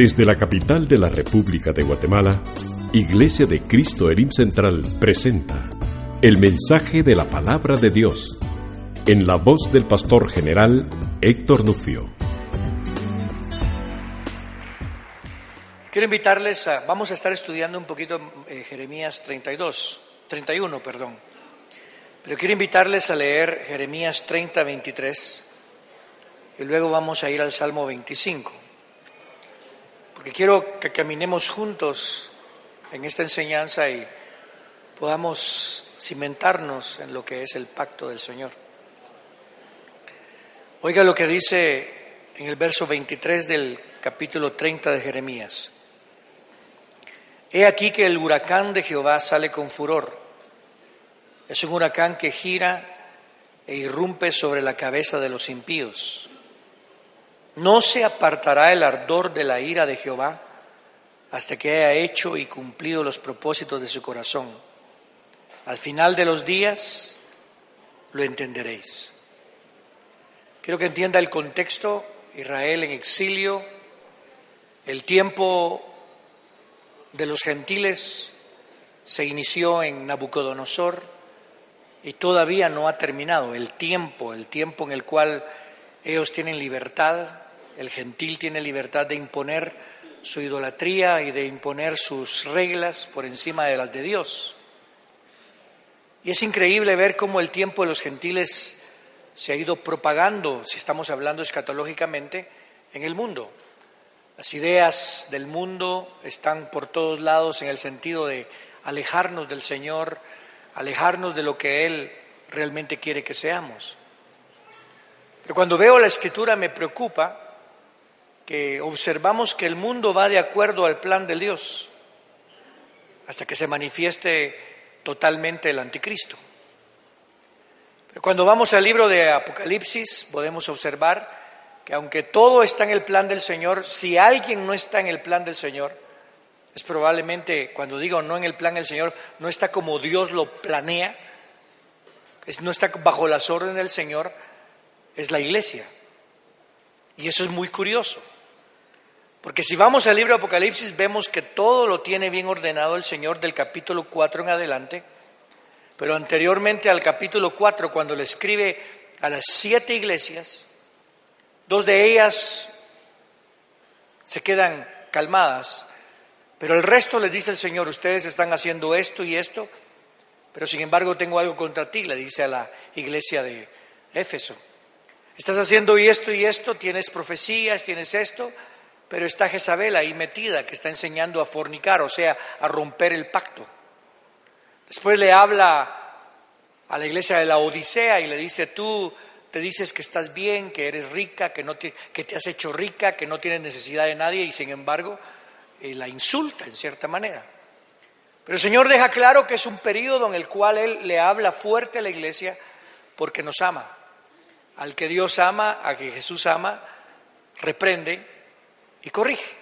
Desde la capital de la República de Guatemala, Iglesia de Cristo Elim Central presenta el mensaje de la palabra de Dios en la voz del pastor general Héctor Nufio. Quiero invitarles a, vamos a estar estudiando un poquito eh, Jeremías 32, 31, perdón. Pero quiero invitarles a leer Jeremías 30, 23 y luego vamos a ir al Salmo 25. Porque quiero que caminemos juntos en esta enseñanza y podamos cimentarnos en lo que es el pacto del Señor. Oiga lo que dice en el verso 23 del capítulo 30 de Jeremías. He aquí que el huracán de Jehová sale con furor. Es un huracán que gira e irrumpe sobre la cabeza de los impíos. No se apartará el ardor de la ira de Jehová hasta que haya hecho y cumplido los propósitos de su corazón. Al final de los días lo entenderéis. Quiero que entienda el contexto, Israel en exilio, el tiempo de los gentiles se inició en Nabucodonosor y todavía no ha terminado el tiempo, el tiempo en el cual ellos tienen libertad, el gentil tiene libertad de imponer su idolatría y de imponer sus reglas por encima de las de Dios. Y es increíble ver cómo el tiempo de los gentiles se ha ido propagando, si estamos hablando escatológicamente, en el mundo. Las ideas del mundo están por todos lados en el sentido de alejarnos del Señor, alejarnos de lo que Él realmente quiere que seamos. Pero cuando veo la escritura me preocupa que observamos que el mundo va de acuerdo al plan de Dios hasta que se manifieste totalmente el anticristo. Pero cuando vamos al libro de Apocalipsis podemos observar que aunque todo está en el plan del Señor, si alguien no está en el plan del Señor, es probablemente, cuando digo no en el plan del Señor, no está como Dios lo planea, no está bajo las órdenes del Señor, es la iglesia. Y eso es muy curioso. Porque si vamos al libro de Apocalipsis vemos que todo lo tiene bien ordenado el Señor del capítulo 4 en adelante, pero anteriormente al capítulo 4, cuando le escribe a las siete iglesias, Dos de ellas se quedan calmadas, pero el resto les dice el Señor, ustedes están haciendo esto y esto, pero sin embargo tengo algo contra ti, le dice a la iglesia de Éfeso. Estás haciendo y esto y esto, tienes profecías, tienes esto, pero está Jezabel ahí metida que está enseñando a fornicar, o sea, a romper el pacto. Después le habla a la iglesia de la Odisea y le dice, tú te dices que estás bien, que eres rica, que, no te, que te has hecho rica, que no tienes necesidad de nadie y sin embargo eh, la insulta en cierta manera. Pero el Señor deja claro que es un periodo en el cual Él le habla fuerte a la iglesia porque nos ama. Al que Dios ama, a que Jesús ama, reprende y corrige.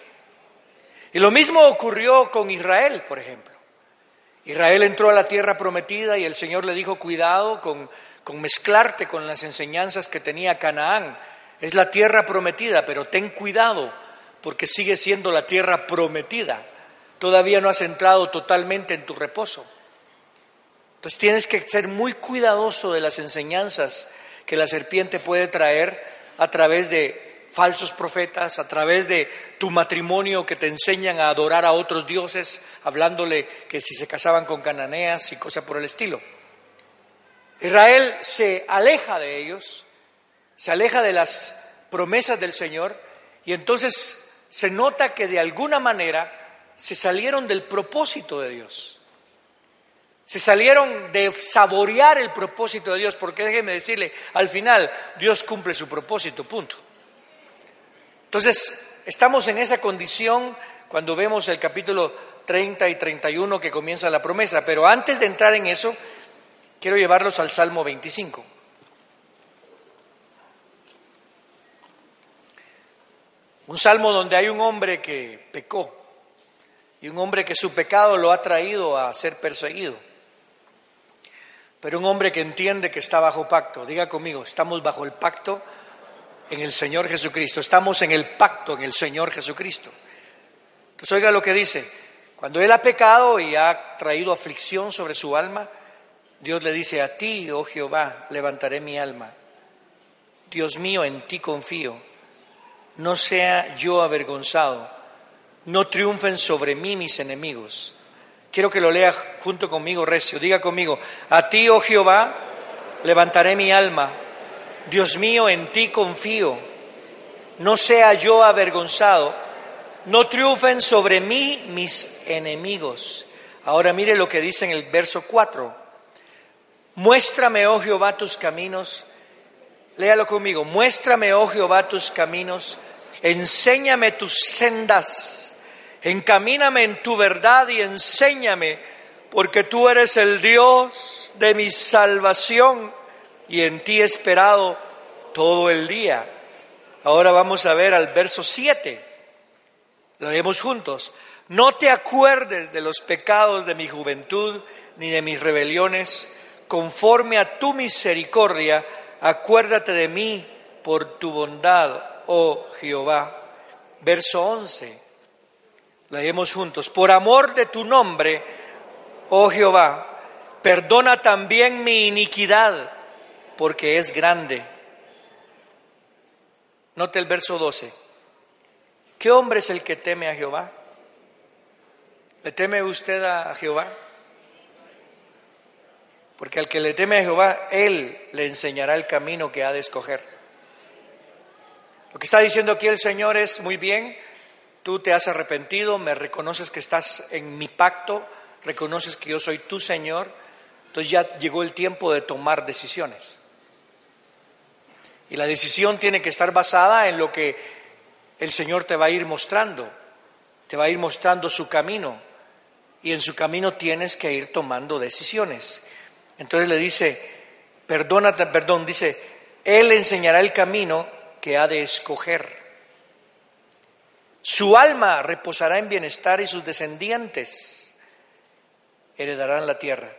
Y lo mismo ocurrió con Israel, por ejemplo. Israel entró a la tierra prometida y el Señor le dijo, cuidado con con mezclarte con las enseñanzas que tenía Canaán. Es la tierra prometida, pero ten cuidado porque sigue siendo la tierra prometida. Todavía no has entrado totalmente en tu reposo. Entonces tienes que ser muy cuidadoso de las enseñanzas que la serpiente puede traer a través de falsos profetas, a través de tu matrimonio que te enseñan a adorar a otros dioses, hablándole que si se casaban con cananeas y cosas por el estilo. Israel se aleja de ellos, se aleja de las promesas del Señor y entonces se nota que de alguna manera se salieron del propósito de Dios. Se salieron de saborear el propósito de Dios, porque déjeme decirle, al final Dios cumple su propósito, punto. Entonces, estamos en esa condición cuando vemos el capítulo 30 y 31 que comienza la promesa, pero antes de entrar en eso, Quiero llevarlos al Salmo 25. Un salmo donde hay un hombre que pecó y un hombre que su pecado lo ha traído a ser perseguido. Pero un hombre que entiende que está bajo pacto. Diga conmigo, estamos bajo el pacto en el Señor Jesucristo. Estamos en el pacto en el Señor Jesucristo. Entonces oiga lo que dice. Cuando él ha pecado y ha traído aflicción sobre su alma, Dios le dice, a ti, oh Jehová, levantaré mi alma. Dios mío, en ti confío. No sea yo avergonzado. No triunfen sobre mí mis enemigos. Quiero que lo lea junto conmigo, Recio. Diga conmigo, a ti, oh Jehová, levantaré mi alma. Dios mío, en ti confío. No sea yo avergonzado no triunfen sobre mí mis enemigos. Ahora mire lo que dice en el verso 4. Muéstrame, oh Jehová, tus caminos. Léalo conmigo. Muéstrame, oh Jehová, tus caminos. Enséñame tus sendas. Encamíname en tu verdad y enséñame, porque tú eres el Dios de mi salvación y en ti he esperado todo el día. Ahora vamos a ver al verso 7. Lo vemos juntos. No te acuerdes de los pecados de mi juventud ni de mis rebeliones. Conforme a tu misericordia, acuérdate de mí por tu bondad, oh Jehová. Verso 11. Leemos juntos. Por amor de tu nombre, oh Jehová, perdona también mi iniquidad, porque es grande. Note el verso 12. ¿Qué hombre es el que teme a Jehová? ¿Le teme usted a Jehová? Porque al que le teme a Jehová, Él le enseñará el camino que ha de escoger. Lo que está diciendo aquí el Señor es, muy bien, tú te has arrepentido, me reconoces que estás en mi pacto, reconoces que yo soy tu Señor, entonces ya llegó el tiempo de tomar decisiones. Y la decisión tiene que estar basada en lo que el Señor te va a ir mostrando, te va a ir mostrando su camino y en su camino tienes que ir tomando decisiones. Entonces le dice, perdónate, perdón, dice, Él enseñará el camino que ha de escoger. Su alma reposará en bienestar y sus descendientes heredarán la tierra.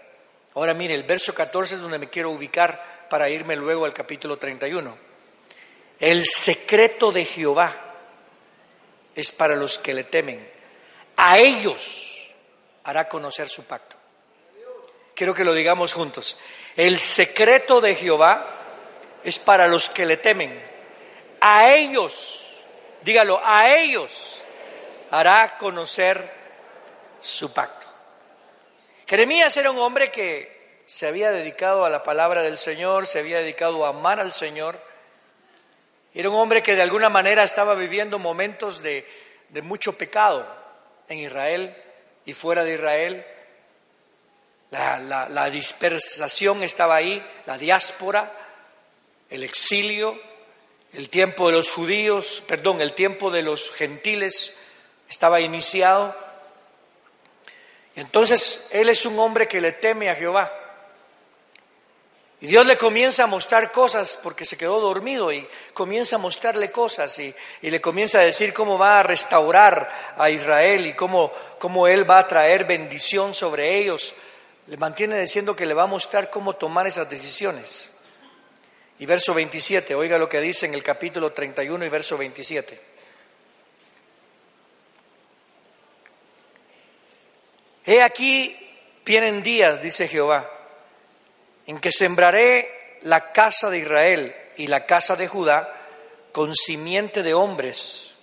Ahora mire, el verso 14 es donde me quiero ubicar para irme luego al capítulo 31. El secreto de Jehová es para los que le temen. A ellos hará conocer su pacto. Quiero que lo digamos juntos. El secreto de Jehová es para los que le temen. A ellos, dígalo, a ellos hará conocer su pacto. Jeremías era un hombre que se había dedicado a la palabra del Señor, se había dedicado a amar al Señor era un hombre que de alguna manera estaba viviendo momentos de, mucho pecado en Israel y fuera de Israel. La, la, dispersación estaba ahí, la diáspora, el exilio, el tiempo de los judíos, perdón, el tiempo de los gentiles estaba iniciado. Entonces, él es un hombre que le teme a Jehová. Y Dios le comienza a mostrar cosas porque se quedó dormido y comienza a mostrarle cosas y, le comienza a decir cómo va a restaurar a Israel y cómo, cómo Él va a traer bendición sobre ellos. Le mantiene diciendo que le va a mostrar cómo tomar esas decisiones. Y verso 27, oiga lo que dice en el capítulo 31 y verso 27. He aquí vienen días, dice Jehová en que sembraré la casa de Israel y la casa de Judá con simiente de hombres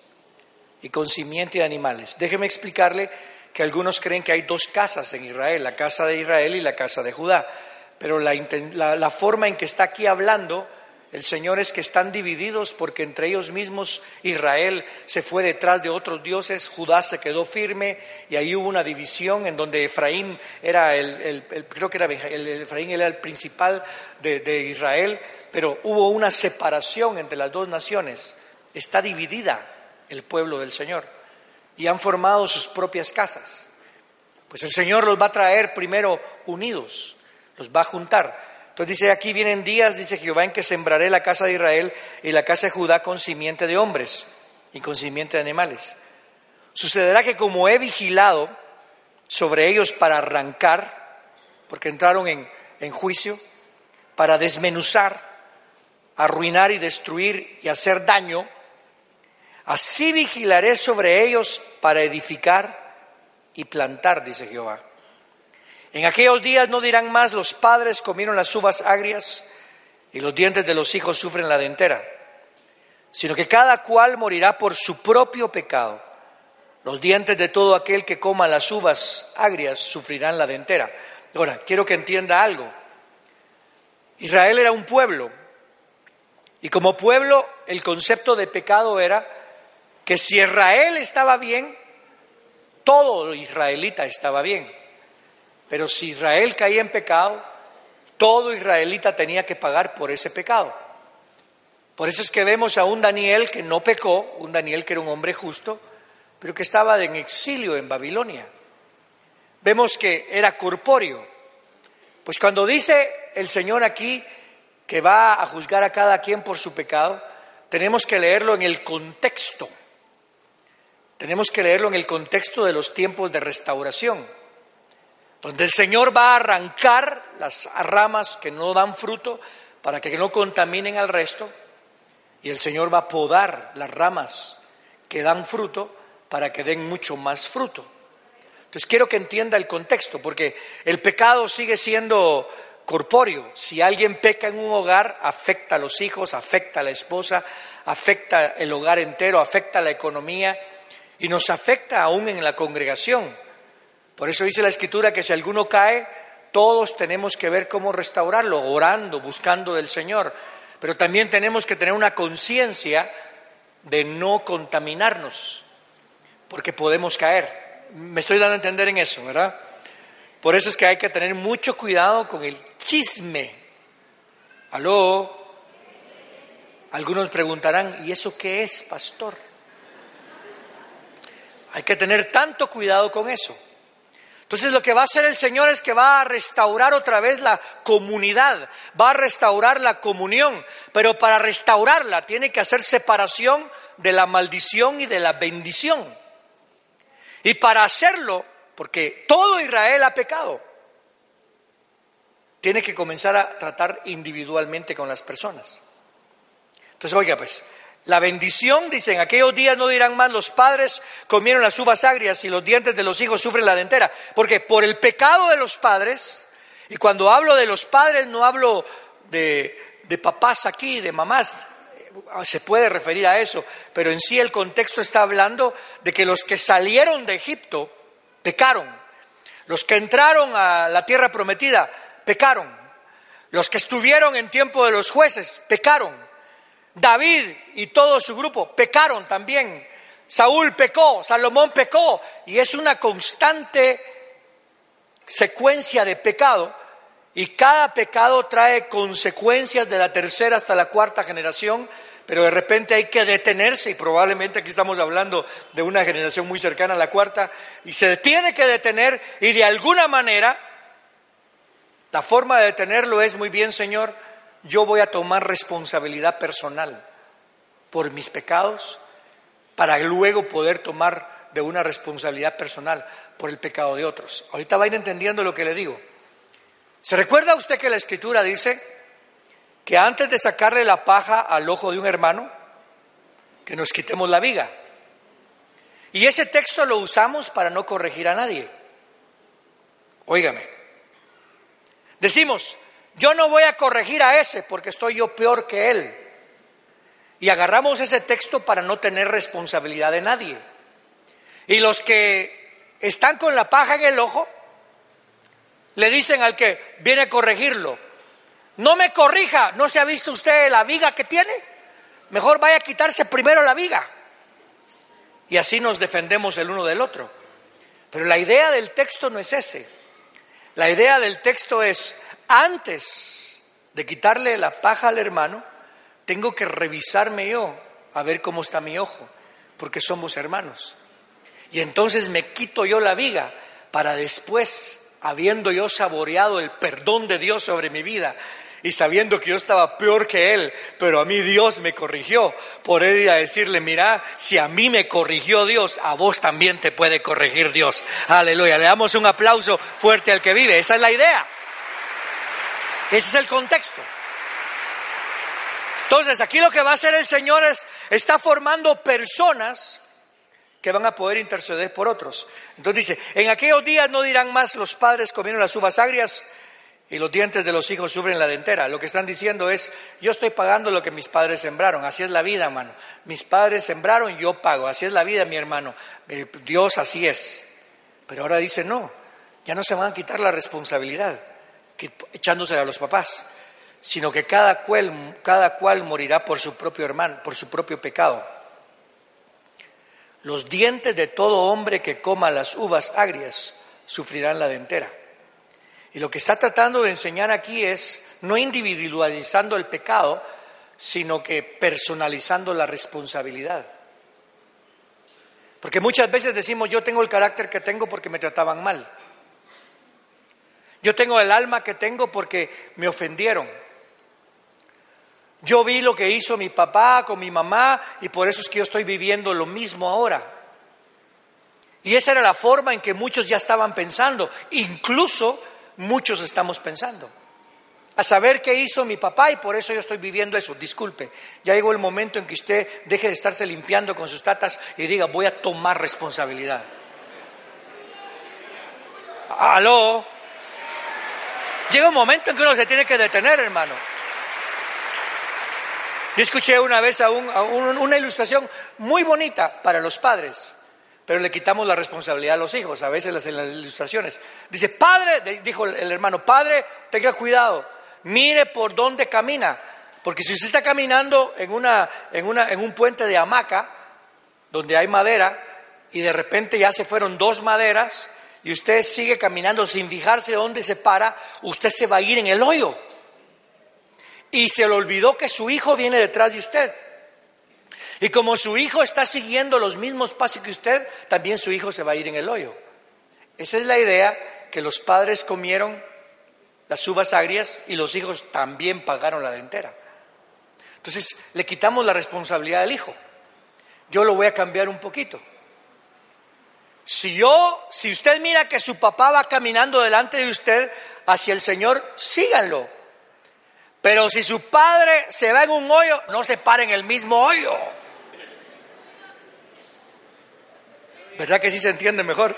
y con simiente de animales. Déjeme explicarle que algunos creen que hay dos casas en Israel, la casa de Israel y la casa de Judá, pero la, la forma en que está aquí hablando el Señor es que están divididos porque entre ellos mismos Israel se fue detrás de otros dioses, Judá se quedó firme y ahí hubo una división en donde Efraín era el, creo que era el, Efraín era el principal de Israel, pero hubo una separación entre las dos naciones. Está dividida el pueblo del Señor y han formado sus propias casas. Pues el Señor los va a traer primero unidos, los va a juntar. Entonces dice, aquí vienen días, dice Jehová, en que sembraré la casa de Israel y la casa de Judá con simiente de hombres y con simiente de animales. Sucederá que como he vigilado sobre ellos para arrancar, porque entraron en, en juicio, para desmenuzar, arruinar y destruir y hacer daño, Así vigilaré sobre ellos para edificar y plantar, dice Jehová. En aquellos días no dirán más los padres comieron las uvas agrias y los dientes de los hijos sufren la dentera, sino que cada cual morirá por su propio pecado. Los dientes de todo aquel que coma las uvas agrias sufrirán la dentera. Ahora, quiero que entienda algo. Israel era un pueblo y como pueblo el concepto de pecado era que si Israel estaba bien, todo israelita estaba bien. Pero si Israel caía en pecado, todo israelita tenía que pagar por ese pecado. Por eso es que vemos a un Daniel que no pecó, un Daniel que era un hombre justo, pero que estaba en exilio en Babilonia. Vemos que era corpóreo. Pues cuando dice el Señor aquí que va a juzgar a cada quien por su pecado, tenemos que leerlo en el contexto. Tenemos que leerlo en el contexto de los tiempos de restauración donde el Señor va a arrancar las ramas que no dan fruto para que no contaminen al resto, y el Señor va a podar las ramas que dan fruto para que den mucho más fruto. Entonces quiero que entienda el contexto, porque el pecado sigue siendo corpóreo. Si alguien peca en un hogar, afecta a los hijos, afecta a la esposa, afecta el hogar entero, afecta a la economía y nos afecta aún en la congregación. Por eso dice la Escritura que si alguno cae, todos tenemos que ver cómo restaurarlo, orando, buscando del Señor. Pero también tenemos que tener una conciencia de no contaminarnos, porque podemos caer. Me estoy dando a entender en eso, ¿verdad? Por eso es que hay que tener mucho cuidado con el chisme. ¿Aló? Algunos preguntarán, ¿y eso qué es, pastor? Hay que tener tanto cuidado con eso. Entonces lo que va a hacer el Señor es que va a restaurar otra vez la comunidad, va a restaurar la comunión, pero para restaurarla tiene que hacer separación de la maldición y de la bendición. Y para hacerlo, porque todo Israel ha pecado, tiene que comenzar a tratar individualmente con las personas. Entonces, oiga, pues, la bendición, dicen, aquellos días no dirán más, los padres comieron las uvas agrias y los dientes de los hijos sufren la dentera. Porque por el pecado de los padres, y cuando hablo de los padres no hablo de, de papás aquí, de mamás, se puede referir a eso, pero en sí el contexto está hablando de que los que salieron de Egipto pecaron, los que entraron a la tierra prometida pecaron, los que estuvieron en tiempo de los jueces pecaron. David y todo su grupo pecaron también. Saúl pecó, Salomón pecó, y es una constante secuencia de pecado, y cada pecado trae consecuencias de la tercera hasta la cuarta generación, pero de repente hay que detenerse, y probablemente aquí estamos hablando de una generación muy cercana a la cuarta, y se tiene que detener, y de alguna manera, la forma de detenerlo es muy bien, Señor, yo voy a tomar responsabilidad personal por mis pecados para luego poder tomar de una responsabilidad personal por el pecado de otros. Ahorita va a ir entendiendo lo que le digo. ¿Se recuerda usted que la escritura dice que antes de sacarle la paja al ojo de un hermano, que nos quitemos la viga? Y ese texto lo usamos para no corregir a nadie. Óigame. Decimos, yo no voy a corregir a ese porque estoy yo peor que él. Y agarramos ese texto para no tener responsabilidad de nadie. Y los que están con la paja en el ojo, le dicen al que viene a corregirlo, no me corrija, ¿no se ha visto usted la viga que tiene? Mejor vaya a quitarse primero la viga. Y así nos defendemos el uno del otro. Pero la idea del texto no es ese. La idea del texto es, antes de quitarle la paja al hermano, tengo que revisarme yo a ver cómo está mi ojo, porque somos hermanos. Y entonces me quito yo la viga para después, habiendo yo saboreado el perdón de Dios sobre mi vida y sabiendo que yo estaba peor que él, pero a mí Dios me corrigió, por ir a decirle, mira, si a mí me corrigió Dios, a vos también te puede corregir Dios. Aleluya, le damos un aplauso fuerte al que vive, esa es la idea. Ese es el contexto. Entonces, aquí lo que va a hacer el Señor es, está formando personas que van a poder interceder por otros. Entonces dice, en aquellos días no dirán más los padres comieron las uvas agrias y los dientes de los hijos sufren la dentera. Lo que están diciendo es, yo estoy pagando lo que mis padres sembraron. Así es la vida, hermano. Mis padres sembraron, yo pago. Así es la vida, mi hermano. Eh, Dios así es. Pero ahora dice, no, ya no se van a quitar la responsabilidad echándose a los papás, sino que cada cual, cada cual morirá por su propio hermano, por su propio pecado. Los dientes de todo hombre que coma las uvas agrias sufrirán la dentera. Y lo que está tratando de enseñar aquí es no individualizando el pecado, sino que personalizando la responsabilidad. Porque muchas veces decimos, yo tengo el carácter que tengo porque me trataban mal. Yo tengo el alma que tengo porque me ofendieron. Yo vi lo que hizo mi papá con mi mamá y por eso es que yo estoy viviendo lo mismo ahora. Y esa era la forma en que muchos ya estaban pensando, incluso muchos estamos pensando. A saber qué hizo mi papá y por eso yo estoy viviendo eso. Disculpe, ya llegó el momento en que usted deje de estarse limpiando con sus tatas y diga, voy a tomar responsabilidad. Aló. Llega un momento en que uno se tiene que detener, hermano. Yo escuché una vez a, una ilustración muy bonita para los padres, pero le quitamos la responsabilidad a los hijos, a veces en las ilustraciones. Dice, padre, dijo el hermano, padre, tenga cuidado, mire por dónde camina, porque si usted está caminando en, una, en, una, en un puente de hamaca, donde hay madera, y de repente ya se fueron dos maderas, y usted sigue caminando sin fijarse dónde se para, usted se va a ir en el hoyo y se le olvidó que su hijo viene detrás de usted. Y como su hijo está siguiendo los mismos pasos que usted, también su hijo se va a ir en el hoyo. Esa es la idea que los padres comieron las uvas agrias y los hijos también pagaron la dentera. Entonces le quitamos la responsabilidad al hijo. Yo lo voy a cambiar un poquito. Si yo, si usted mira que su papá va caminando delante de usted hacia el Señor, síganlo. Pero si su padre se va en un hoyo, no se pare en el mismo hoyo. ¿Verdad que sí se entiende mejor?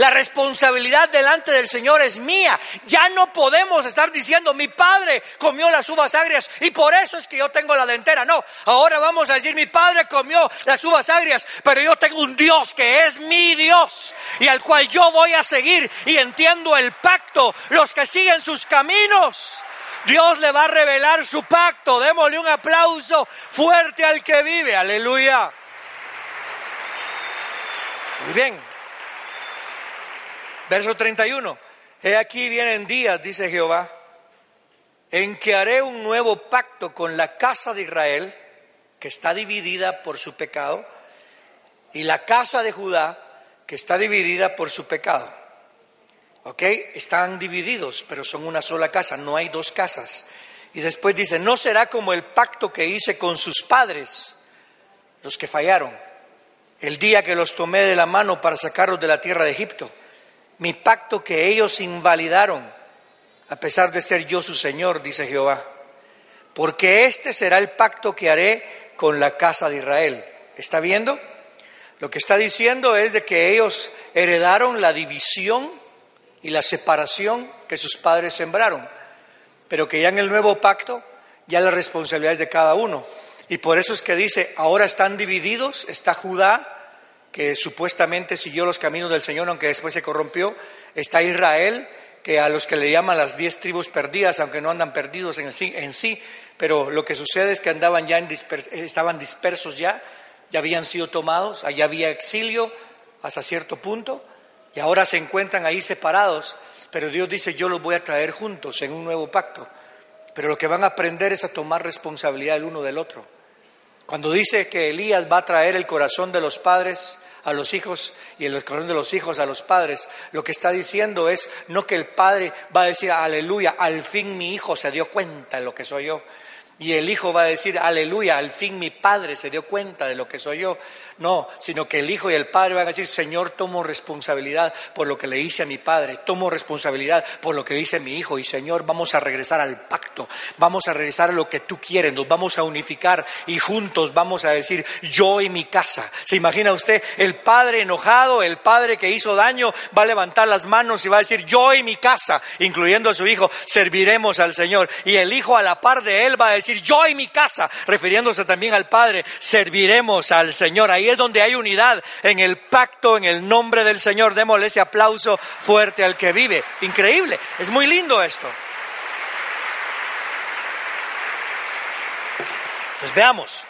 La responsabilidad delante del Señor es mía. Ya no podemos estar diciendo, mi padre comió las uvas agrias y por eso es que yo tengo la dentera. No, ahora vamos a decir, mi padre comió las uvas agrias, pero yo tengo un Dios que es mi Dios y al cual yo voy a seguir y entiendo el pacto, los que siguen sus caminos. Dios le va a revelar su pacto. Démosle un aplauso fuerte al que vive. Aleluya. Muy bien. Verso 31. He aquí vienen días, dice Jehová, en que haré un nuevo pacto con la casa de Israel, que está dividida por su pecado, y la casa de Judá, que está dividida por su pecado. ¿Ok? Están divididos, pero son una sola casa, no hay dos casas. Y después dice, no será como el pacto que hice con sus padres, los que fallaron, el día que los tomé de la mano para sacarlos de la tierra de Egipto, mi pacto que ellos invalidaron, a pesar de ser yo su Señor, dice Jehová. Porque este será el pacto que haré con la casa de Israel. ¿Está viendo? Lo que está diciendo es de que ellos heredaron la división y la separación que sus padres sembraron, pero que ya en el nuevo pacto ya la responsabilidad es de cada uno. Y por eso es que dice, ahora están divididos, está Judá, que supuestamente siguió los caminos del Señor, aunque después se corrompió, está Israel, que a los que le llaman las diez tribus perdidas, aunque no andan perdidos en sí, en sí pero lo que sucede es que andaban ya en estaban dispersos ya, ya habían sido tomados, allá había exilio hasta cierto punto, y ahora se encuentran ahí separados, pero Dios dice, yo los voy a traer juntos en un nuevo pacto. Pero lo que van a aprender es a tomar responsabilidad el uno del otro. Cuando dice que Elías va a traer el corazón de los padres a los hijos y el corazón de los hijos a los padres, lo que está diciendo es no que el padre va a decir, aleluya, al fin mi hijo se dio cuenta de lo que soy yo. y el hijo va a decir, aleluya, al fin mi padre se dio cuenta de lo que soy yo. No, sino que el hijo y el padre van a decir, Señor, tomo responsabilidad por lo que le hice a mi padre, tomo responsabilidad por lo que hice a mi hijo y Señor, vamos a regresar al pacto, vamos a regresar a lo que tú quieres, nos vamos a unificar y juntos vamos a decir, yo y mi casa. ¿Se imagina usted el padre enojado, el padre que hizo daño, va a levantar las manos y va a decir, yo y mi casa, incluyendo a su hijo, serviremos al Señor. Y el hijo a la par de él va a decir, yo y mi casa, refiriéndose también al padre, serviremos al Señor. Ahí es donde hay unidad en el pacto, en el nombre del Señor. Démosle ese aplauso fuerte al que vive. Increíble, es muy lindo esto. Pues veamos.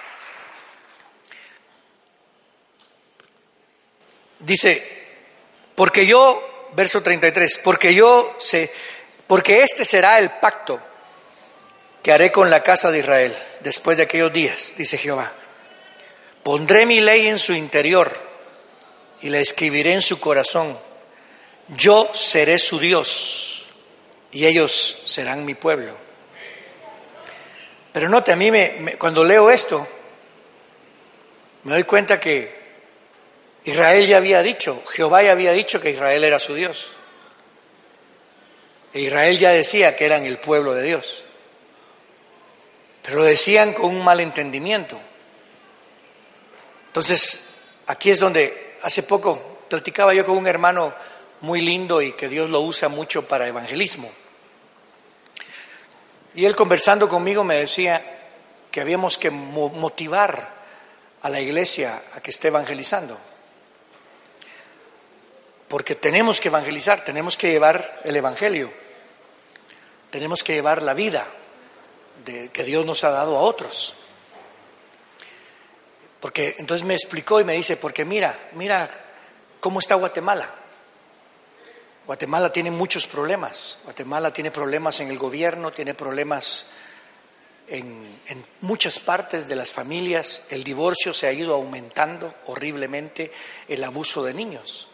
Dice, porque yo, verso 33, porque yo sé, porque este será el pacto que haré con la casa de Israel después de aquellos días, dice Jehová. Pondré mi ley en su interior y la escribiré en su corazón. Yo seré su Dios y ellos serán mi pueblo. Pero note, a mí me, cuando leo esto, me doy cuenta que Israel ya había dicho, Jehová ya había dicho que Israel era su Dios. E Israel ya decía que eran el pueblo de Dios. Pero lo decían con un mal entendimiento. Entonces, aquí es donde hace poco platicaba yo con un hermano muy lindo y que Dios lo usa mucho para evangelismo. Y él conversando conmigo me decía que habíamos que motivar a la iglesia a que esté evangelizando. Porque tenemos que evangelizar, tenemos que llevar el Evangelio, tenemos que llevar la vida de, que Dios nos ha dado a otros. Porque entonces me explicó y me dice, porque mira, mira cómo está Guatemala. Guatemala tiene muchos problemas. Guatemala tiene problemas en el gobierno, tiene problemas en, en, muchas partes de las familias. El divorcio se ha ido aumentando horriblemente, el abuso de niños,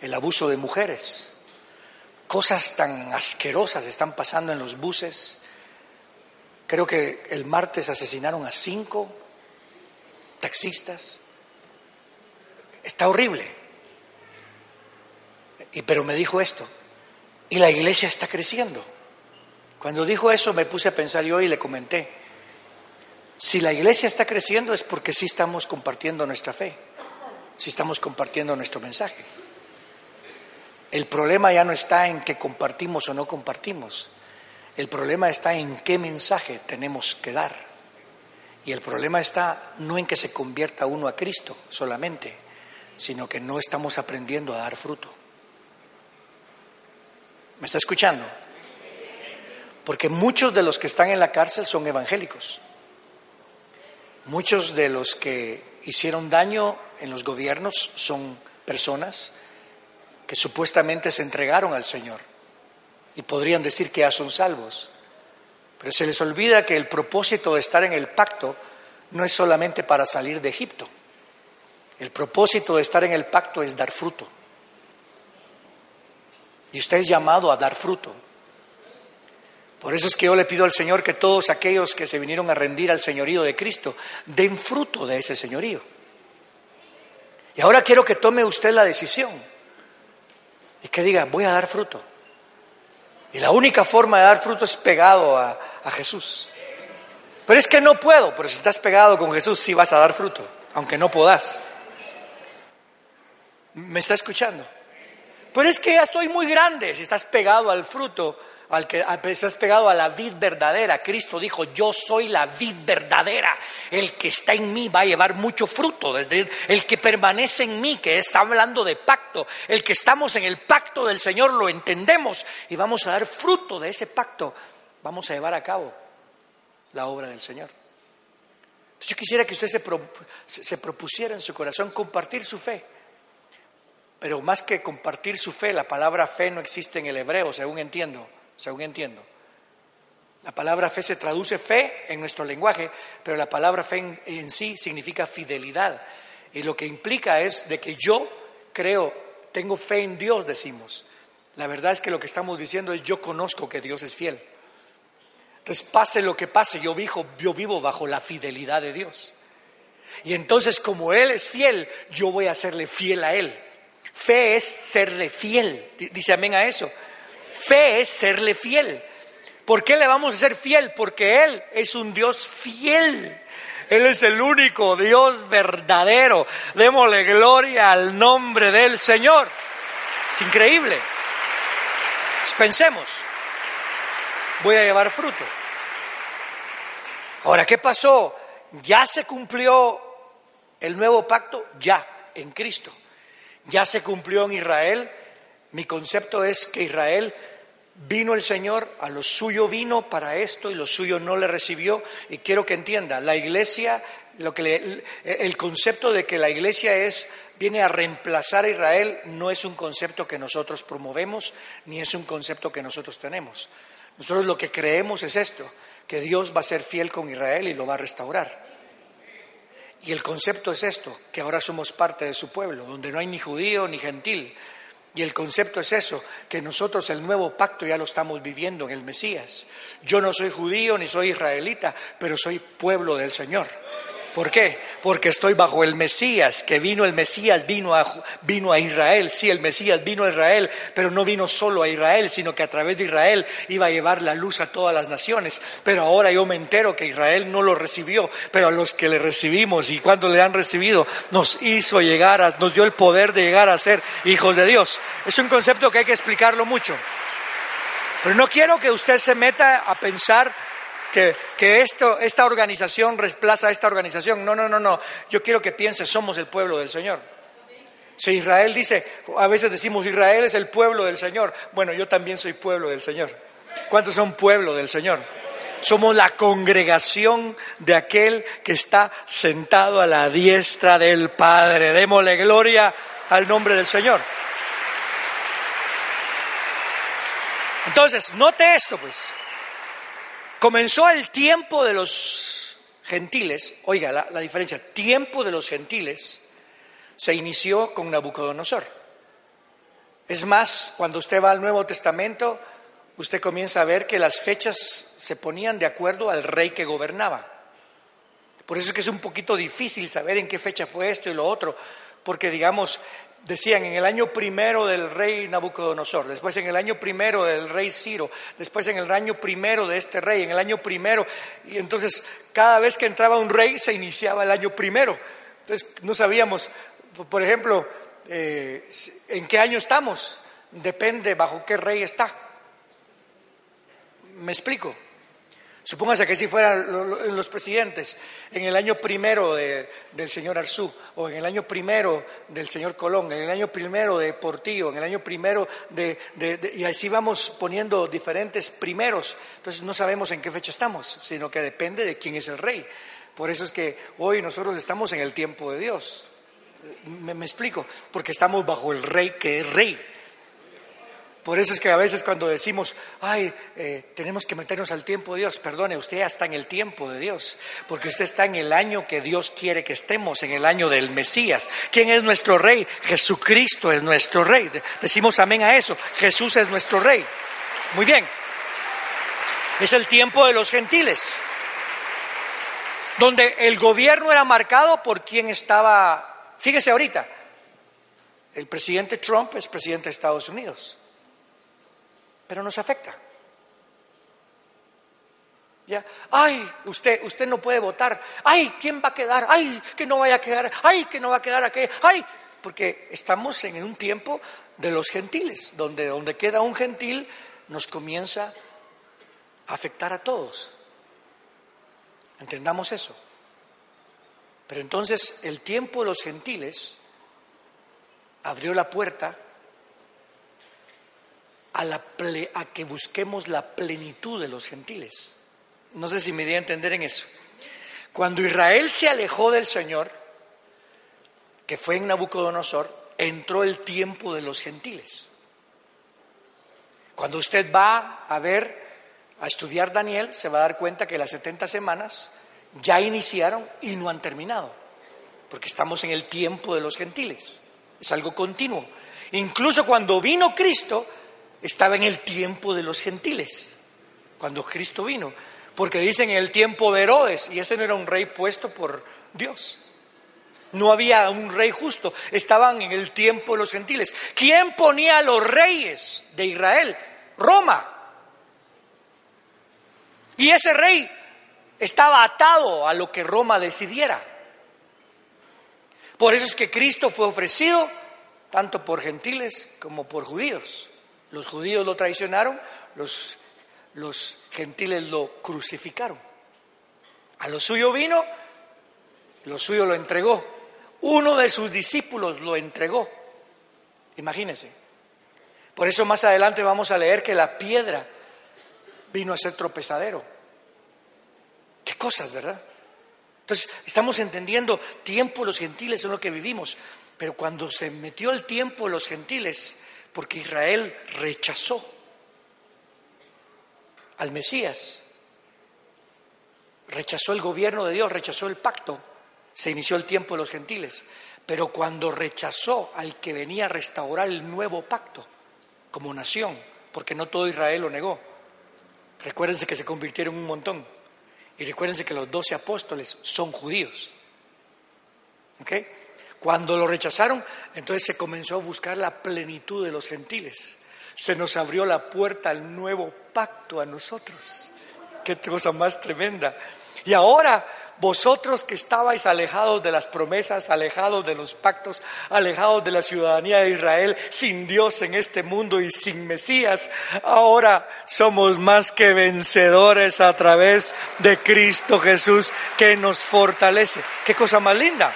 el abuso de mujeres. Cosas tan asquerosas están pasando en los buses. Creo que el martes asesinaron a cinco taxistas. Está horrible. Y pero me dijo esto. Y la iglesia está creciendo. Cuando dijo eso me puse a pensar yo y le comenté. Si la iglesia está creciendo es porque sí estamos compartiendo nuestra fe, sí estamos compartiendo nuestro mensaje. El problema ya no está en que compartimos o no compartimos, el problema está en qué mensaje tenemos que dar. Y el problema está no en que se convierta uno a Cristo solamente, sino que no estamos aprendiendo a dar fruto. ¿Me está escuchando? Porque muchos de los que están en la cárcel son evangélicos. Muchos de los que hicieron daño en los gobiernos son personas que supuestamente se entregaron al Señor y podrían decir que ya son salvos. Pero se les olvida que el propósito de estar en el pacto no es solamente para salir de Egipto. El propósito de estar en el pacto es dar fruto. Y usted es llamado a dar fruto. Por eso es que yo le pido al Señor que todos aquellos que se vinieron a rendir al señorío de Cristo den fruto de ese señorío. Y ahora quiero que tome usted la decisión y que diga, voy a dar fruto. Y la única forma de dar fruto es pegado a, Jesús. Pero es que no puedo, pero si estás pegado con Jesús sí vas a dar fruto, aunque no puedas. ¿Me está escuchando? Pero es que ya estoy muy grande, si estás pegado al fruto, al que estás pegado a la vid verdadera. Cristo dijo, yo soy la vid verdadera. El que está en mí va a llevar mucho fruto. El que permanece en mí, que está hablando de pacto. El que estamos en el pacto del Señor lo entendemos y vamos a dar fruto de ese pacto. Vamos a llevar a cabo la obra del Señor. yo quisiera que usted se propusiera en su corazón compartir su fe. Pero más que compartir su fe, la palabra fe no existe en el hebreo, según entiendo según entiendo. La palabra fe se traduce fe en nuestro lenguaje, pero la palabra fe en, sí significa fidelidad. Y lo que implica es de que yo creo, tengo fe en Dios, decimos. La verdad es que lo que estamos diciendo es yo conozco que Dios es fiel. Entonces, pase lo que pase, yo vivo, yo vivo bajo la fidelidad de Dios. Y entonces, como Él es fiel, yo voy a serle fiel a Él. Fe es serle fiel. Dice amén a eso. Fe es serle fiel. ¿Por qué le vamos a ser fiel? Porque Él es un Dios fiel. Él es el único Dios verdadero. Démosle gloria al nombre del Señor. Es increíble. Pues pensemos, voy a llevar fruto. Ahora, ¿qué pasó? Ya se cumplió el nuevo pacto, ya, en Cristo. Ya se cumplió en Israel. Mi concepto es que Israel Vino el Señor, a lo suyo vino para esto y lo suyo no le recibió. Y quiero que entienda, la iglesia, lo que el concepto de que la iglesia es, viene a reemplazar a Israel no es un concepto que nosotros promovemos, ni es un concepto que nosotros tenemos. Nosotros lo que creemos es esto, que Dios va a ser fiel con Israel y lo va a restaurar. Y el concepto es esto, que ahora somos parte de su pueblo, donde no hay ni judío ni gentil, y el concepto es eso, que nosotros el nuevo pacto ya lo estamos viviendo en el Mesías. Yo no soy judío ni soy israelita, pero soy pueblo del Señor. ¿Por qué? Porque estoy bajo el Mesías, que vino el Mesías, vino a, vino a Israel. Sí, el Mesías vino a Israel, pero no vino solo a Israel, sino que a través de Israel iba a llevar la luz a todas las naciones. Pero ahora yo me entero que Israel no lo recibió, pero a los que le recibimos y cuando le han recibido, nos hizo llegar, a, nos dio el poder de llegar a ser hijos de Dios. Es un concepto que hay que explicarlo mucho. Pero no quiero que usted se meta a pensar que, esto, esta organización reemplaza a esta organización. No, no, no, no. Yo quiero que piense, somos el pueblo del Señor. Si Israel dice, a veces decimos Israel es el pueblo del Señor. Bueno, yo también soy pueblo del Señor. ¿Cuántos son pueblo del Señor? Somos la congregación de aquel que está sentado a la diestra del Padre. Démosle gloria al nombre del Señor. Entonces, note esto, pues. Comenzó el tiempo de los gentiles, oiga la, diferencia, tiempo de los gentiles se inició con Nabucodonosor. Es más, cuando usted va al Nuevo Testamento, usted comienza a ver que las fechas se ponían de acuerdo al rey que gobernaba. Por eso es que es un poquito difícil saber en qué fecha fue esto y lo otro, porque digamos, decían en el año primero del rey Nabucodonosor, después en el año primero del rey Ciro, después en el año primero de este rey, en el año primero, y entonces cada vez que entraba un rey se iniciaba el año primero. Entonces no sabíamos, por ejemplo, eh, en qué año estamos, depende bajo qué rey está. ¿Me explico? Supóngase que si fueran los presidentes en el año primero del señor Arzú, o en el año primero del señor Colón, en el año primero de Portillo, en el año primero de, y así vamos poniendo diferentes primeros. Entonces no sabemos en qué fecha estamos, sino que depende de quién es el rey. Por eso es que hoy nosotros estamos en el tiempo de Dios. me explico, porque estamos bajo el rey que es rey. Por eso es que a veces cuando decimos, ay, eh, tenemos que meternos al tiempo de Dios, perdone, usted ya está en el tiempo de Dios, porque usted está en el año que Dios quiere que estemos, en el año del Mesías. ¿Quién es nuestro rey? Jesucristo es nuestro rey. Decimos amén a eso, Jesús es nuestro rey. Muy bien. Es el tiempo de los gentiles, donde el gobierno era marcado por quien estaba, fíjese ahorita, el presidente Trump es presidente de Estados Unidos pero nos afecta. ¿Ya? Ay, usted, usted no puede votar. Ay, ¿quién va a quedar? Ay, que no vaya a quedar. Ay, que no va a quedar aquí. Ay, porque estamos en un tiempo de los gentiles, donde donde queda un gentil nos comienza a afectar a todos. Entendamos eso. Pero entonces el tiempo de los gentiles abrió la puerta a, que busquemos la plenitud de los gentiles. No sé si me di a entender en eso. Cuando Israel se alejó del Señor, que fue en Nabucodonosor, entró el tiempo de los gentiles. Cuando usted va a ver, a estudiar Daniel, se va a dar cuenta que las 70 semanas ya iniciaron y no han terminado, porque estamos en el tiempo de los gentiles. Es algo continuo. Incluso cuando vino Cristo, estaba en el tiempo de los gentiles, cuando Cristo vino. Porque dicen en el tiempo de Herodes, y ese no era un rey puesto por Dios. No había un rey justo, estaban en el tiempo de los gentiles. ¿Quién ponía a los reyes de Israel? Roma. Y ese rey estaba atado a lo que Roma decidiera. Por eso es que Cristo fue ofrecido tanto por gentiles como por judíos. Los judíos lo traicionaron, los, los gentiles lo crucificaron. A lo suyo vino, lo suyo lo entregó. Uno de sus discípulos lo entregó. Imagínense. Por eso más adelante vamos a leer que la piedra vino a ser tropezadero. Qué cosas, ¿verdad? Entonces, estamos entendiendo tiempo los gentiles en lo que vivimos, pero cuando se metió el tiempo los gentiles, porque Israel rechazó al Mesías, rechazó el gobierno de Dios, rechazó el pacto, se inició el tiempo de los gentiles. Pero cuando rechazó al que venía a restaurar el nuevo pacto como nación, porque no todo Israel lo negó, recuérdense que se convirtieron un montón. Y recuérdense que los doce apóstoles son judíos. ¿Ok? Cuando lo rechazaron, entonces se comenzó a buscar la plenitud de los gentiles. Se nos abrió la puerta al nuevo pacto a nosotros. Qué cosa más tremenda. Y ahora vosotros que estabais alejados de las promesas, alejados de los pactos, alejados de la ciudadanía de Israel, sin Dios en este mundo y sin Mesías, ahora somos más que vencedores a través de Cristo Jesús que nos fortalece. Qué cosa más linda.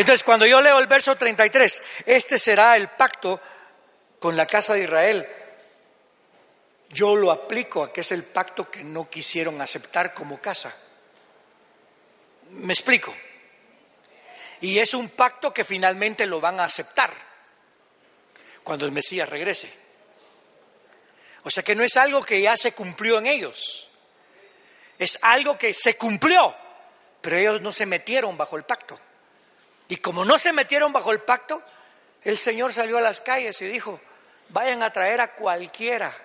Entonces, cuando yo leo el verso 33, este será el pacto con la casa de Israel yo lo aplico a que es el pacto que no quisieron aceptar como casa. Me explico. Y es un pacto que finalmente lo van a aceptar cuando el Mesías regrese. O sea que no es algo que ya se cumplió en ellos. Es algo que se cumplió, pero ellos no se metieron bajo el pacto. Y como no se metieron bajo el pacto, el Señor salió a las calles y dijo, vayan a traer a cualquiera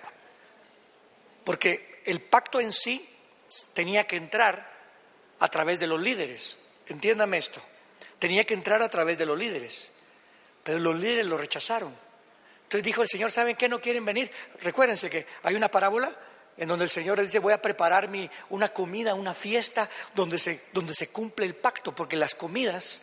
porque el pacto en sí tenía que entrar a través de los líderes. Entiéndame esto. Tenía que entrar a través de los líderes. Pero los líderes lo rechazaron. Entonces dijo el Señor, ¿saben qué? No quieren venir. Recuérdense que hay una parábola en donde el Señor dice, voy a preparar mi, una comida, una fiesta, donde se, donde se cumple el pacto, porque las comidas,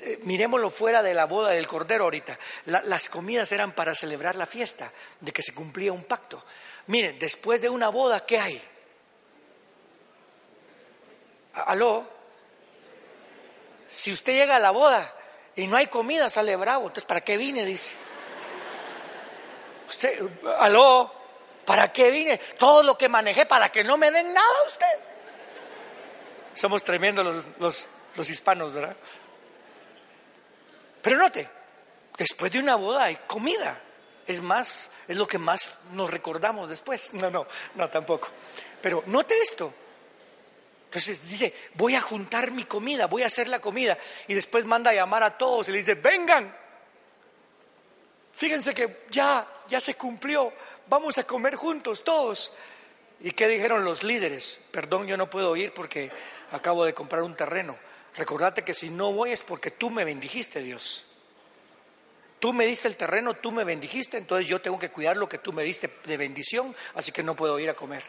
eh, miremoslo fuera de la boda del Cordero ahorita, las comidas eran para celebrar la fiesta, de que se cumplía un pacto. Miren, después de una boda, ¿qué hay? ¿Aló? Si usted llega a la boda y no hay comida, sale bravo. Entonces, ¿para qué vine? Dice. Usted, ¿aló? ¿Para qué vine? Todo lo que manejé para que no me den nada a usted. Somos tremendos los, los, los hispanos, ¿verdad? Pero note, después de una boda hay comida es más, es lo que más nos recordamos después. No, no, no tampoco. Pero note esto. Entonces dice, voy a juntar mi comida, voy a hacer la comida. Y después manda a llamar a todos y le dice, vengan. Fíjense que ya, ya se cumplió. Vamos a comer juntos todos. ¿Y qué dijeron los líderes? Perdón, yo no puedo ir porque acabo de comprar un terreno. Recordate que si no voy es porque tú me bendijiste, Dios. Tú me diste el terreno, tú me bendijiste, entonces yo tengo que cuidar lo que tú me diste de bendición, así que no puedo ir a comer.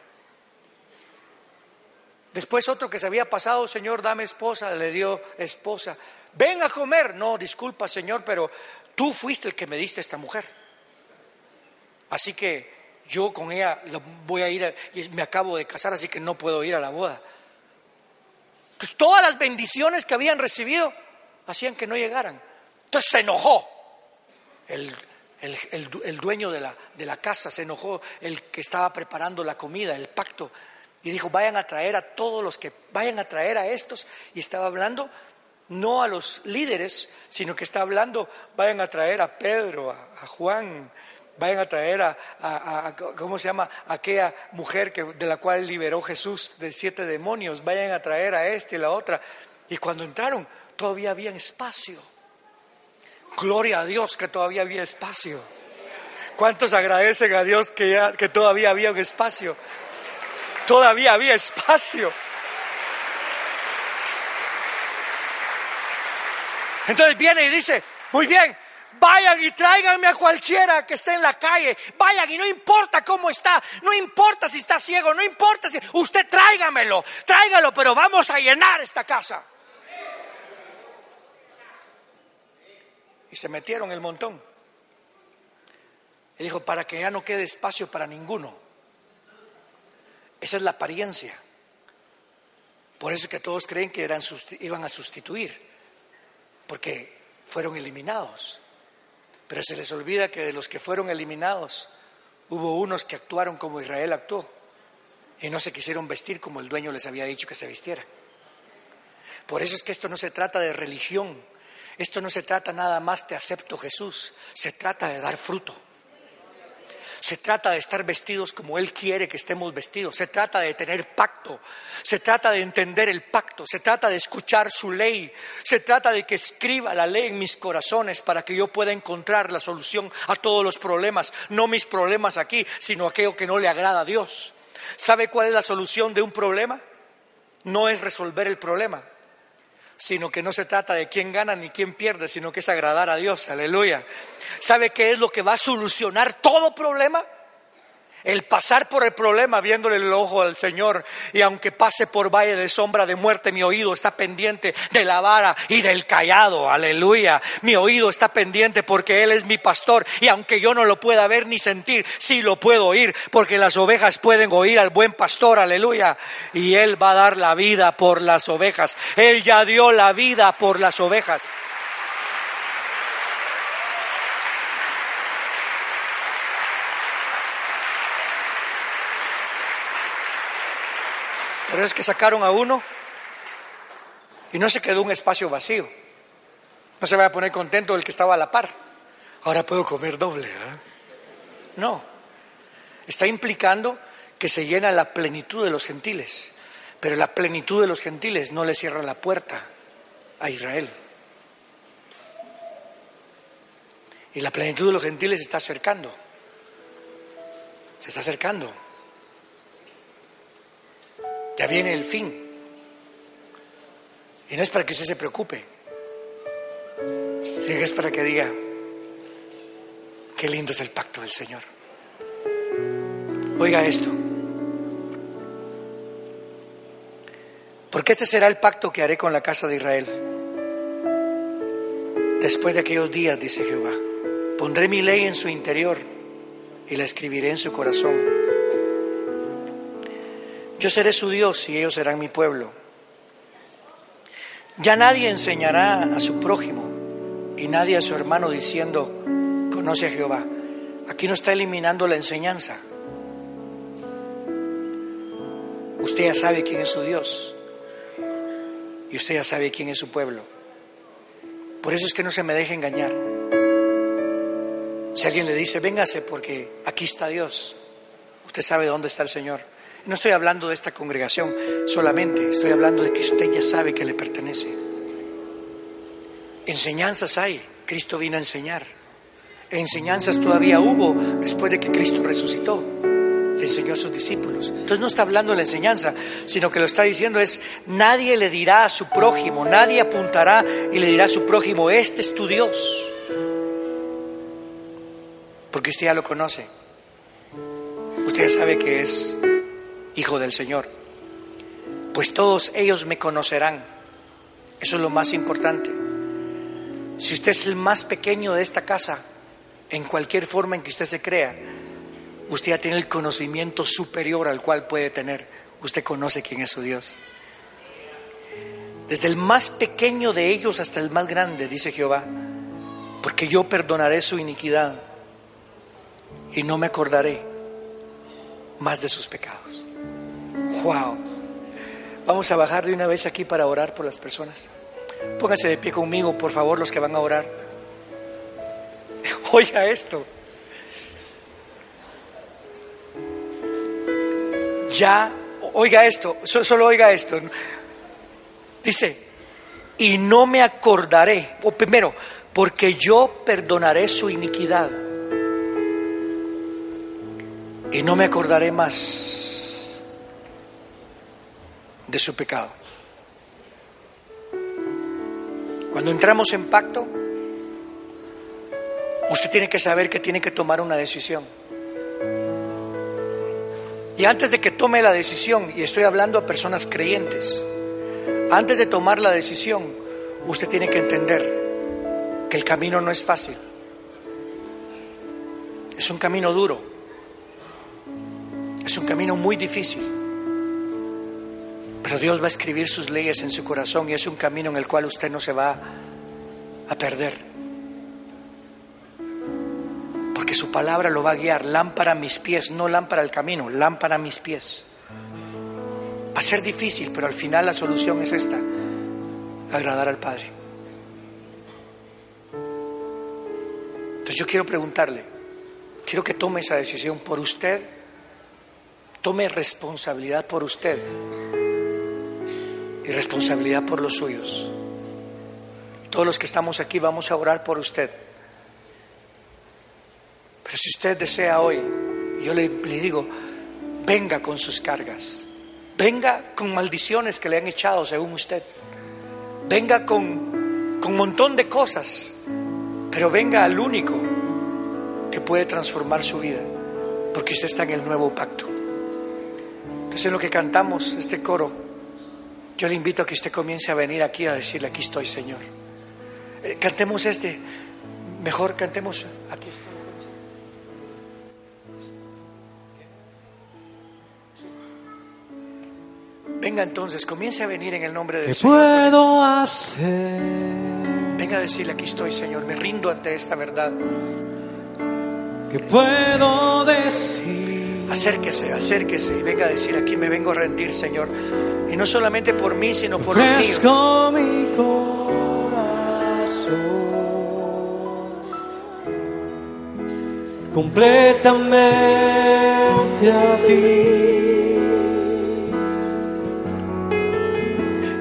Después otro que se había pasado, Señor, dame esposa, le dio esposa. Ven a comer. No, disculpa, Señor, pero tú fuiste el que me diste esta mujer. Así que yo con ella voy a ir, y me acabo de casar, así que no puedo ir a la boda. Pues todas las bendiciones que habían recibido hacían que no llegaran. Entonces se enojó el, dueño de la, de la casa se enojó, el que estaba preparando la comida, el pacto, y dijo, vayan a traer a todos los que, vayan a traer a estos, y estaba hablando no a los líderes, sino que está hablando, vayan a traer a Pedro, a, Juan, vayan a traer a, ¿cómo se llama? aquella mujer que, de la cual liberó Jesús de siete demonios, vayan a traer a este y la otra. Y cuando entraron, todavía había espacio. Gloria a Dios que todavía había espacio. ¿Cuántos agradecen a Dios que, que todavía había un espacio? Todavía había espacio. Entonces viene y dice, muy bien, vayan y tráiganme a cualquiera que esté en la calle, vayan y no importa cómo está, no importa si está ciego, no importa si usted tráigamelo, tráigalo, pero vamos a llenar esta casa. Y se metieron el montón. Y dijo, para que ya no quede espacio para ninguno. Esa es la apariencia. Por eso es que todos creen que eran, iban a sustituir, porque fueron eliminados. Pero se les olvida que de los que fueron eliminados, hubo unos que actuaron como Israel actuó y no se quisieron vestir como el dueño les había dicho que se vistiera. Por eso es que esto no se trata de religión, esto no se trata nada más de acepto Jesús, se trata de dar fruto. Se trata de estar vestidos como Él quiere que estemos vestidos. Se trata de tener pacto. Se trata de entender el pacto. Se trata de escuchar su ley. Se trata de que escriba la ley en mis corazones para que yo pueda encontrar la solución a todos los problemas. No mis problemas aquí, sino aquello que no le agrada a Dios. ¿Sabe cuál es la solución de un problema? No es resolver el problema, sino que no se trata de quién gana ni quién pierde, sino que es agradar a Dios, aleluya. ¿Sabe qué es lo que va a solucionar todo problema? El pasar por el problema viéndole el ojo al Señor y aunque pase por valle de sombra de muerte, mi oído está pendiente de la vara y del callado, aleluya. Mi oído está pendiente porque Él es mi pastor y aunque yo no lo pueda ver ni sentir, sí lo puedo oír porque las ovejas pueden oír al buen pastor, aleluya. Y Él va a dar la vida por las ovejas. Él ya dio la vida por las ovejas. Pero es que sacaron a uno y no se quedó un espacio vacío. No se va a poner contento el que estaba a la par. Ahora puedo comer doble. No. Está implicando que se llena la plenitud de los gentiles. Pero la plenitud de los gentiles no le cierra la puerta a Israel. Y la plenitud de los gentiles se está acercando. Se está acercando. Ya viene el fin. Y no es para que usted se preocupe, sino que es para que diga, qué lindo es el pacto del Señor. Oiga esto. Porque este será el pacto que haré con la casa de Israel. Después de aquellos días, dice Jehová, pondré mi ley en su interior y la escribiré en su corazón yo seré su Dios y ellos serán mi pueblo. Ya nadie enseñará a su prójimo y nadie a su hermano diciendo, conoce a Jehová. Aquí no está eliminando la enseñanza. Usted ya sabe quién es su Dios y usted ya sabe quién es su pueblo. Por eso es que no se me deje engañar. Si alguien le dice, véngase porque aquí está Dios, usted sabe dónde está el Señor. No estoy hablando de esta congregación solamente, estoy hablando de que usted ya sabe que le pertenece. Enseñanzas hay, Cristo vino a enseñar. Enseñanzas todavía hubo después de que Cristo resucitó. Le enseñó a sus discípulos. Entonces no está hablando de la enseñanza, sino que lo está diciendo es, nadie le dirá a su prójimo, nadie apuntará y le dirá a su prójimo, este es tu Dios. Porque usted ya lo conoce. Usted ya sabe que es hijo del Señor. Pues todos ellos me conocerán. Eso es lo más importante. Si usted es el más pequeño de esta casa, en cualquier forma en que usted se crea, usted ya tiene el conocimiento superior al cual puede tener. Usted conoce quién es su Dios. Desde el más pequeño de ellos hasta el más grande, dice Jehová, porque yo perdonaré su iniquidad y no me acordaré más de sus pecados. Wow. Vamos a bajar de una vez aquí para orar por las personas. Pónganse de pie conmigo, por favor, los que van a orar. Oiga esto. Ya, oiga esto, solo oiga esto. Dice, y no me acordaré, o primero, porque yo perdonaré su iniquidad y no me acordaré más de su pecado. Cuando entramos en pacto, usted tiene que saber que tiene que tomar una decisión. Y antes de que tome la decisión, y estoy hablando a personas creyentes, antes de tomar la decisión, usted tiene que entender que el camino no es fácil. Es un camino duro. Es un camino muy difícil. Pero Dios va a escribir sus leyes en su corazón y es un camino en el cual usted no se va a perder. Porque su palabra lo va a guiar. Lámpara a mis pies, no lámpara al camino, lámpara a mis pies. Va a ser difícil, pero al final la solución es esta, agradar al Padre. Entonces yo quiero preguntarle, quiero que tome esa decisión por usted, tome responsabilidad por usted y responsabilidad por los suyos. Todos los que estamos aquí vamos a orar por usted. Pero si usted desea hoy, yo le, digo, venga con sus cargas. Venga con maldiciones que le han echado según usted. Venga con, con un montón de cosas. Pero venga al único que puede transformar su vida. Porque usted está en el nuevo pacto. Entonces en lo que cantamos este coro, yo le invito a que usted comience a venir aquí a decirle, aquí estoy Señor. Eh, cantemos este, mejor cantemos, aquí estoy. Venga entonces, comience a venir en el nombre del ¿Qué Señor. puedo hacer? Venga a decirle, aquí estoy, Señor, me rindo ante esta verdad. ¿Qué puedo decir? Acérquese, acérquese y venga a decir, aquí me vengo a rendir, Señor. Y no solamente por mí, sino por los míos. Mi corazón completamente a ti.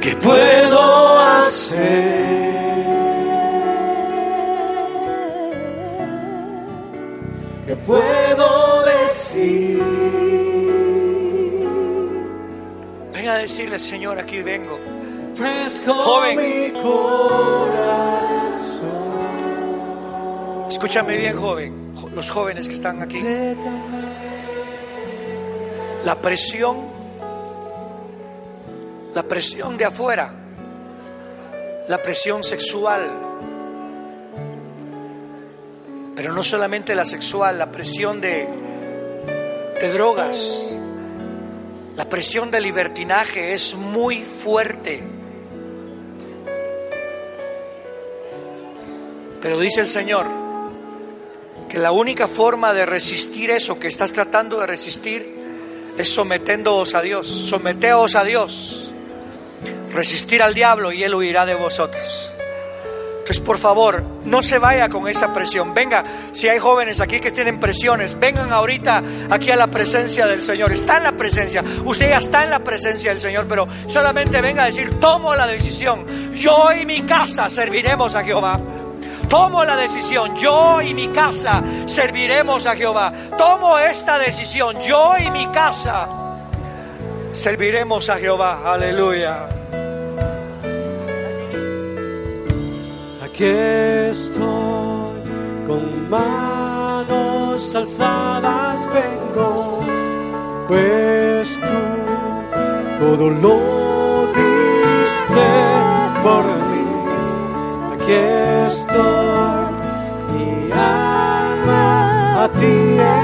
¿Qué puedo hacer? Decirle, Señor, aquí vengo. Joven. Escúchame bien, joven, jo- los jóvenes que están aquí. La presión, la presión de afuera, la presión sexual, pero no solamente la sexual, la presión de, de drogas, la presión de libertinaje es muy fuerte. Pero dice el Señor que la única forma de resistir eso que estás tratando de resistir es sometiéndoos a Dios. Someteos a Dios. Resistir al diablo y él huirá de vosotros. Por favor, no se vaya con esa presión. Venga, si hay jóvenes aquí que tienen presiones, vengan ahorita aquí a la presencia del Señor. Está en la presencia. Usted ya está en la presencia del Señor, pero solamente venga a decir, tomo la decisión. Yo y mi casa serviremos a Jehová. Tomo la decisión, yo y mi casa serviremos a Jehová. Tomo esta decisión, yo y mi casa serviremos a Jehová. Aleluya. Aquí estoy con manos alzadas vengo, pues tú todo lo diste por mí. Aquí estoy, mi alma a ti